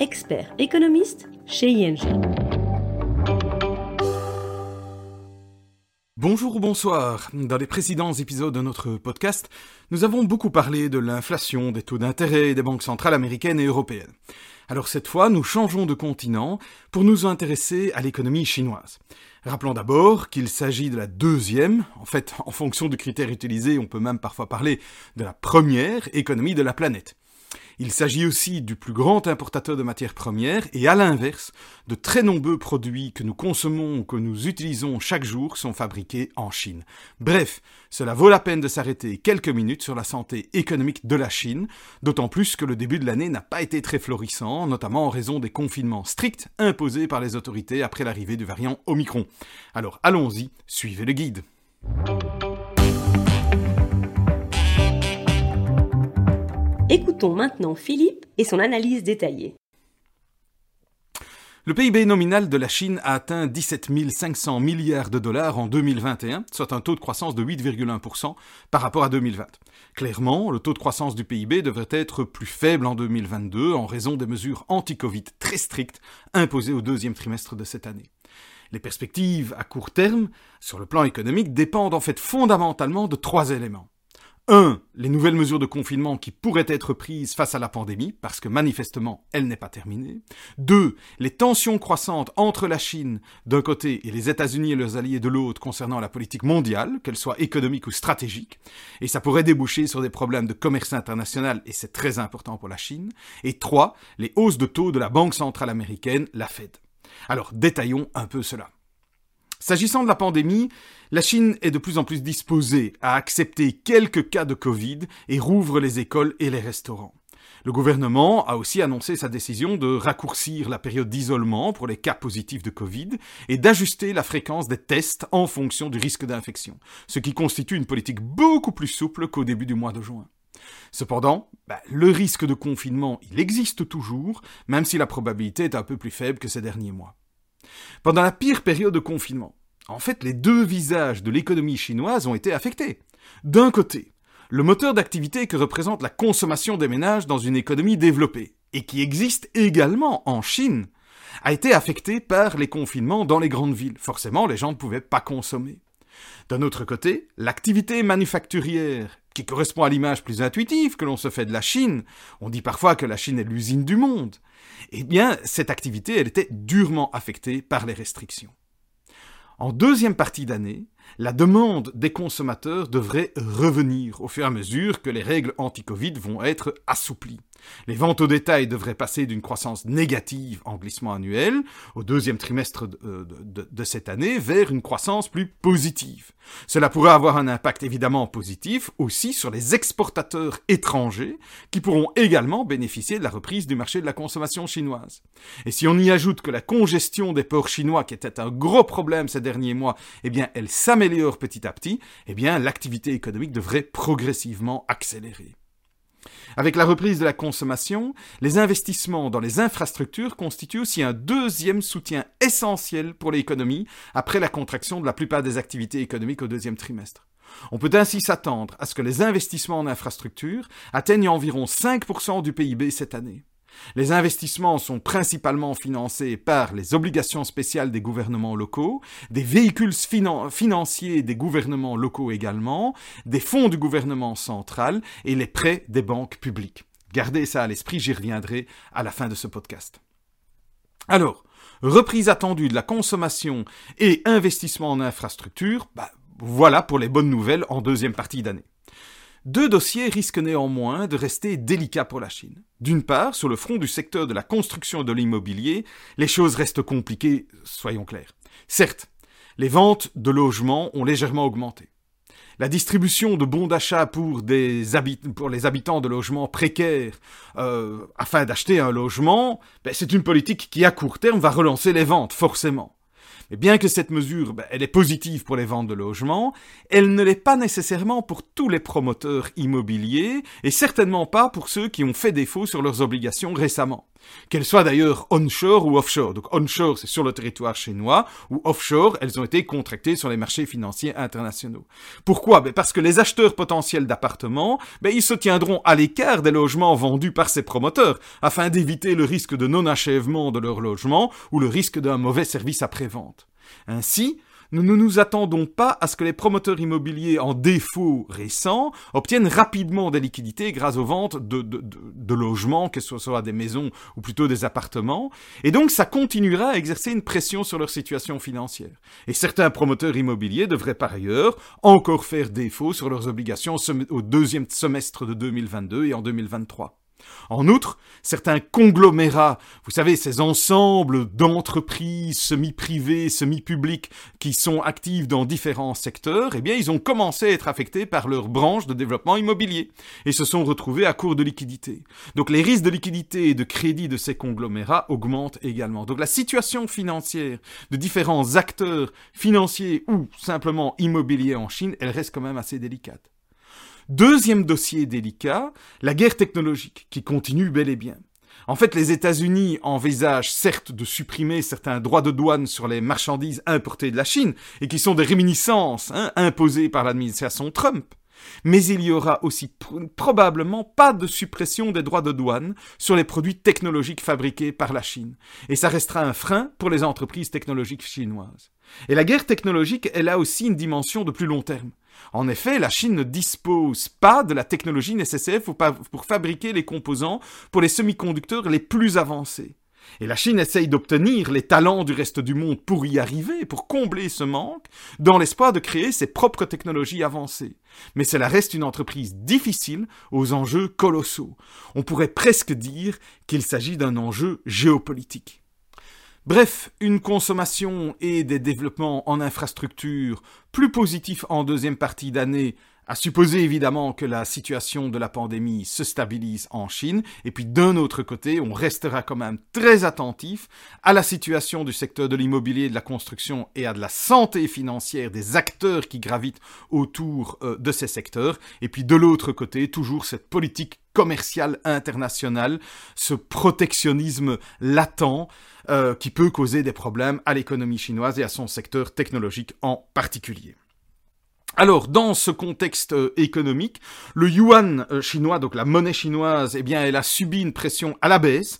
expert économiste chez ING. Bonjour ou bonsoir. Dans les précédents épisodes de notre podcast, nous avons beaucoup parlé de l'inflation, des taux d'intérêt des banques centrales américaines et européennes. Alors cette fois, nous changeons de continent pour nous intéresser à l'économie chinoise. Rappelons d'abord qu'il s'agit de la deuxième, en fait, en fonction du critère utilisé, on peut même parfois parler de la première économie de la planète. Il s'agit aussi du plus grand importateur de matières premières et à l'inverse, de très nombreux produits que nous consommons ou que nous utilisons chaque jour sont fabriqués en Chine. Bref, cela vaut la peine de s'arrêter quelques minutes sur la santé économique de la Chine, d'autant plus que le début de l'année n'a pas été très florissant, notamment en raison des confinements stricts imposés par les autorités après l'arrivée du variant Omicron. Alors allons-y, suivez le guide. Écoutons maintenant Philippe et son analyse détaillée. Le PIB nominal de la Chine a atteint 17 500 milliards de dollars en 2021, soit un taux de croissance de 8,1% par rapport à 2020. Clairement, le taux de croissance du PIB devrait être plus faible en 2022 en raison des mesures anti-Covid très strictes imposées au deuxième trimestre de cette année. Les perspectives à court terme, sur le plan économique, dépendent en fait fondamentalement de trois éléments. 1. Les nouvelles mesures de confinement qui pourraient être prises face à la pandémie, parce que manifestement elle n'est pas terminée. 2. Les tensions croissantes entre la Chine d'un côté et les États-Unis et leurs alliés de l'autre concernant la politique mondiale, qu'elle soit économique ou stratégique. Et ça pourrait déboucher sur des problèmes de commerce international et c'est très important pour la Chine. Et 3. Les hausses de taux de la Banque centrale américaine, la Fed. Alors détaillons un peu cela. S'agissant de la pandémie, la Chine est de plus en plus disposée à accepter quelques cas de Covid et rouvre les écoles et les restaurants. Le gouvernement a aussi annoncé sa décision de raccourcir la période d'isolement pour les cas positifs de Covid et d'ajuster la fréquence des tests en fonction du risque d'infection, ce qui constitue une politique beaucoup plus souple qu'au début du mois de juin. Cependant, bah, le risque de confinement, il existe toujours, même si la probabilité est un peu plus faible que ces derniers mois. Pendant la pire période de confinement, en fait, les deux visages de l'économie chinoise ont été affectés. D'un côté, le moteur d'activité que représente la consommation des ménages dans une économie développée, et qui existe également en Chine, a été affecté par les confinements dans les grandes villes. Forcément, les gens ne pouvaient pas consommer. D'un autre côté, l'activité manufacturière, qui correspond à l'image plus intuitive que l'on se fait de la Chine, on dit parfois que la Chine est l'usine du monde, eh bien, cette activité, elle était durement affectée par les restrictions. En deuxième partie d'année, la demande des consommateurs devrait revenir au fur et à mesure que les règles anti-Covid vont être assouplies. Les ventes au détail devraient passer d'une croissance négative en glissement annuel au deuxième trimestre euh, de, cette année vers une croissance plus positive. Cela pourrait avoir un impact évidemment positif aussi sur les exportateurs étrangers qui pourront également bénéficier de la reprise du marché de la consommation chinoise. Et si on y ajoute que la congestion des ports chinois qui était un gros problème ces derniers mois, eh bien elle s'améliore petit à petit, eh bien l'activité économique devrait progressivement accélérer. Avec la reprise de la consommation, les investissements dans les infrastructures constituent aussi un deuxième soutien essentiel pour l'économie après la contraction de la plupart des activités économiques au deuxième trimestre. On peut ainsi s'attendre à ce que les investissements en infrastructures atteignent environ 5% du PIB cette année. Les investissements sont principalement financés par les obligations spéciales des gouvernements locaux, des véhicules financiers des gouvernements locaux également, des fonds du gouvernement central et les prêts des banques publiques. Gardez ça à l'esprit, j'y reviendrai à la fin de ce podcast. Alors, reprise attendue de la consommation et investissement en infrastructure, bah, voilà pour les bonnes nouvelles en deuxième partie d'année. Deux dossiers risquent néanmoins de rester délicats pour la Chine. D'une part, sur le front du secteur de la construction et de l'immobilier, les choses restent compliquées, soyons clairs. Certes, les ventes de logements ont légèrement augmenté. la distribution de bons d'achat pour, les habitants de logements précaires euh, afin d'acheter un logement, ben, c'est une politique qui à court terme va relancer les ventes, forcément. Mais bien que cette mesure, ben, elle est positive pour les ventes de logements, elle ne l'est pas nécessairement pour tous les promoteurs immobiliers, et certainement pas pour ceux qui ont fait défaut sur leurs obligations récemment. Qu'elles soient d'ailleurs onshore ou offshore. Donc onshore, c'est sur le territoire chinois, ou offshore, elles ont été contractées sur les marchés financiers internationaux. Pourquoi? Ben Parce que les acheteurs potentiels d'appartements, ben ils se tiendront à l'écart des logements vendus par ces promoteurs, afin d'éviter le risque de non-achèvement de leur logement ou le risque d'un mauvais service après-vente. Ainsi, nous ne nous attendons pas à ce que les promoteurs immobiliers en défaut récents obtiennent rapidement des liquidités grâce aux ventes de, de, logements, que ce soit des maisons ou plutôt des appartements, et donc ça continuera à exercer une pression sur leur situation financière. Et certains promoteurs immobiliers devraient par ailleurs encore faire défaut sur leurs obligations au deuxième semestre de 2022 et en 2023. En outre, certains conglomérats, vous savez, ces ensembles d'entreprises semi-privées, semi-publiques qui sont actives dans différents secteurs, eh bien, ils ont commencé à être affectés par leur branche de développement immobilier et se sont retrouvés à court de liquidité. Donc, les risques de liquidité et de crédit de ces conglomérats augmentent également. Donc, la situation financière de différents acteurs financiers ou simplement immobiliers en Chine, elle reste quand même assez délicate. Deuxième dossier délicat, la guerre technologique, qui continue bel et bien. En fait, les États-Unis envisagent certes de supprimer certains droits de douane sur les marchandises importées de la Chine, et qui sont des réminiscences hein, imposées par l'administration Trump. Mais il y aura aussi probablement pas de suppression des droits de douane sur les produits technologiques fabriqués par la Chine. Et ça restera un frein pour les entreprises technologiques chinoises. Et la guerre technologique, elle a aussi une dimension de plus long terme. En effet, la Chine ne dispose pas de la technologie nécessaire pour, fabriquer les composants pour les semi-conducteurs les plus avancés. Et la Chine essaye d'obtenir les talents du reste du monde pour y arriver, pour combler ce manque, dans l'espoir de créer ses propres technologies avancées. Mais cela reste une entreprise difficile aux enjeux colossaux. On pourrait presque dire qu'il s'agit d'un enjeu géopolitique. Bref, une consommation et des développements en infrastructure plus positifs en deuxième partie d'année, à supposer évidemment que la situation de la pandémie se stabilise en Chine, et puis d'un autre côté, on restera quand même très attentif à la situation du secteur de l'immobilier de la construction et à de la santé financière des acteurs qui gravitent autour euh, de ces secteurs, et puis de l'autre côté, toujours cette politique commerciale internationale, ce protectionnisme latent, euh, qui peut causer des problèmes à l'économie chinoise et à son secteur technologique en particulier. Alors, dans ce contexte euh, économique, le yuan euh, chinois, donc la monnaie chinoise, eh bien, elle a subi une pression à la baisse,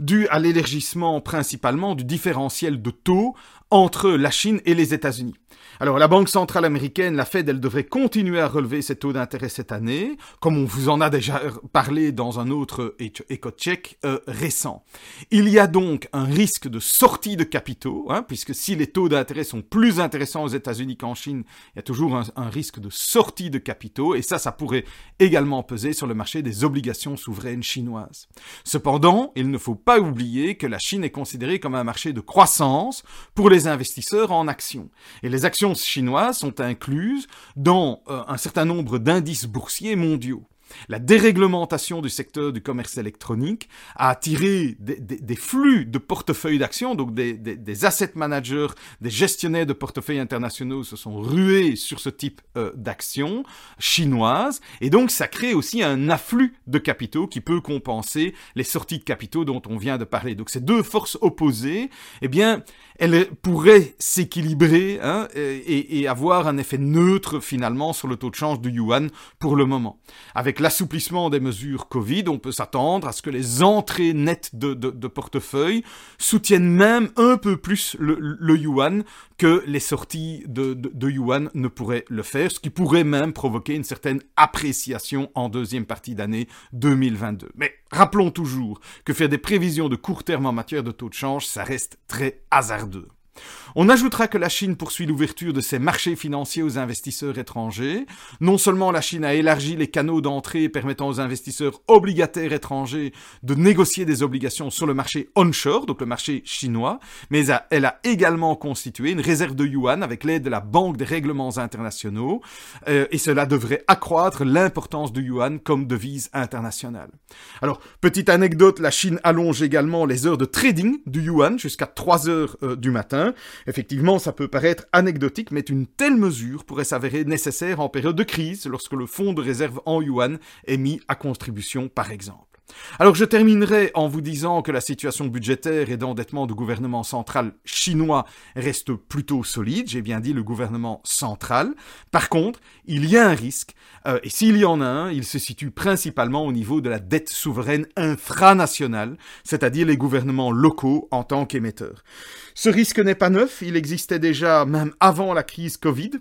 due à l'élargissement principalement du différentiel de taux entre la Chine et les États-Unis. Alors la Banque centrale américaine, la Fed, elle devrait continuer à relever ses taux d'intérêt cette année, comme on vous en a déjà parlé dans un autre éco-check euh, récent. Il y a donc un risque de sortie de capitaux, hein, puisque si les taux d'intérêt sont plus intéressants aux États-Unis qu'en Chine, il y a toujours un, un risque de sortie de capitaux, et ça, ça pourrait également peser sur le marché des obligations souveraines chinoises. Cependant, il ne faut pas oublier que la Chine est considérée comme un marché de croissance pour les investisseurs en actions. Et les actions chinoises sont incluses dans euh, un certain nombre d'indices boursiers mondiaux. La déréglementation du secteur du commerce électronique a attiré des, flux de portefeuilles d'actions, donc des, asset managers, des gestionnaires de portefeuilles internationaux se sont rués sur ce type euh, d'actions chinoises, et donc ça crée aussi un afflux de capitaux qui peut compenser les sorties de capitaux dont on vient de parler. Donc ces deux forces opposées, eh bien, elles pourraient s'équilibrer hein, et, et avoir un effet neutre finalement sur le taux de change du yuan pour le moment. Avec l'assouplissement des mesures Covid, on peut s'attendre à ce que les entrées nettes de, portefeuille soutiennent même un peu plus le, yuan que les sorties de, de, yuan ne pourraient le faire, ce qui pourrait même provoquer une certaine appréciation en deuxième partie d'année 2022. Mais rappelons toujours que faire des prévisions de court terme en matière de taux de change, ça reste très hasardeux. On ajoutera que la Chine poursuit l'ouverture de ses marchés financiers aux investisseurs étrangers. Non seulement la Chine a élargi les canaux d'entrée permettant aux investisseurs obligataires étrangers de négocier des obligations sur le marché onshore, donc le marché chinois, mais elle a également constitué une réserve de yuan avec l'aide de la Banque des règlements internationaux, euh, et cela devrait accroître l'importance du yuan comme devise internationale. Alors, petite anecdote, la Chine allonge également les heures de trading du yuan jusqu'à 3 heures euh, du matin. Effectivement, ça peut paraître anecdotique, mais une telle mesure pourrait s'avérer nécessaire en période de crise, lorsque le fonds de réserve en yuan est mis à contribution, par exemple. Alors je terminerai en vous disant que la situation budgétaire et d'endettement du gouvernement central chinois reste plutôt solide, j'ai bien dit le gouvernement central. Par contre, il y a un risque, euh, et s'il y en a un, il se situe principalement au niveau de la dette souveraine infranationale, c'est-à-dire les gouvernements locaux en tant qu'émetteurs. Ce risque n'est pas neuf, il existait déjà même avant la crise Covid,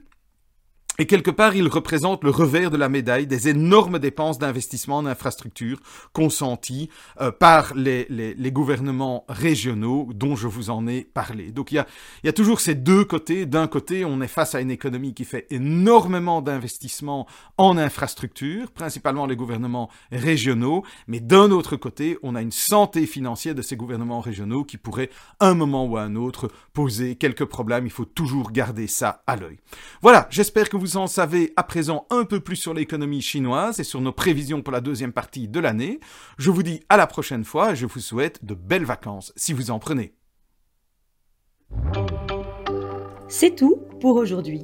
et quelque part, il représente le revers de la médaille des énormes dépenses d'investissement en infrastructures consenties euh, par les, les, les, gouvernements régionaux dont je vous en ai parlé. Donc il y a, y a toujours ces deux côtés. D'un côté, on est face à une économie qui fait énormément d'investissements en infrastructures, principalement les gouvernements régionaux, mais d'un autre côté, on a une santé financière de ces gouvernements régionaux qui pourrait, un moment ou un autre, poser quelques problèmes. Il faut toujours garder ça à l'œil. Voilà, j'espère que vous vous en savez à présent un peu plus sur l'économie chinoise et sur nos prévisions pour la deuxième partie de l'année. Je vous dis à la prochaine fois et je vous souhaite de belles vacances si vous en prenez. C'est tout pour aujourd'hui.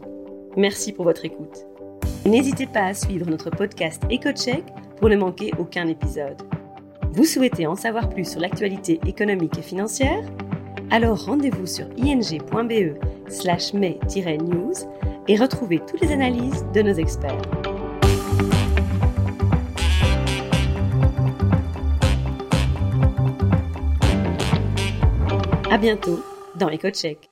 Merci pour votre écoute. N'hésitez pas à suivre notre podcast EcoCheck pour ne manquer aucun épisode. Vous souhaitez en savoir plus sur l'actualité économique et financière? Alors rendez-vous sur ing.be slash news et retrouvez toutes les analyses de nos experts. À bientôt dans EcoCheck.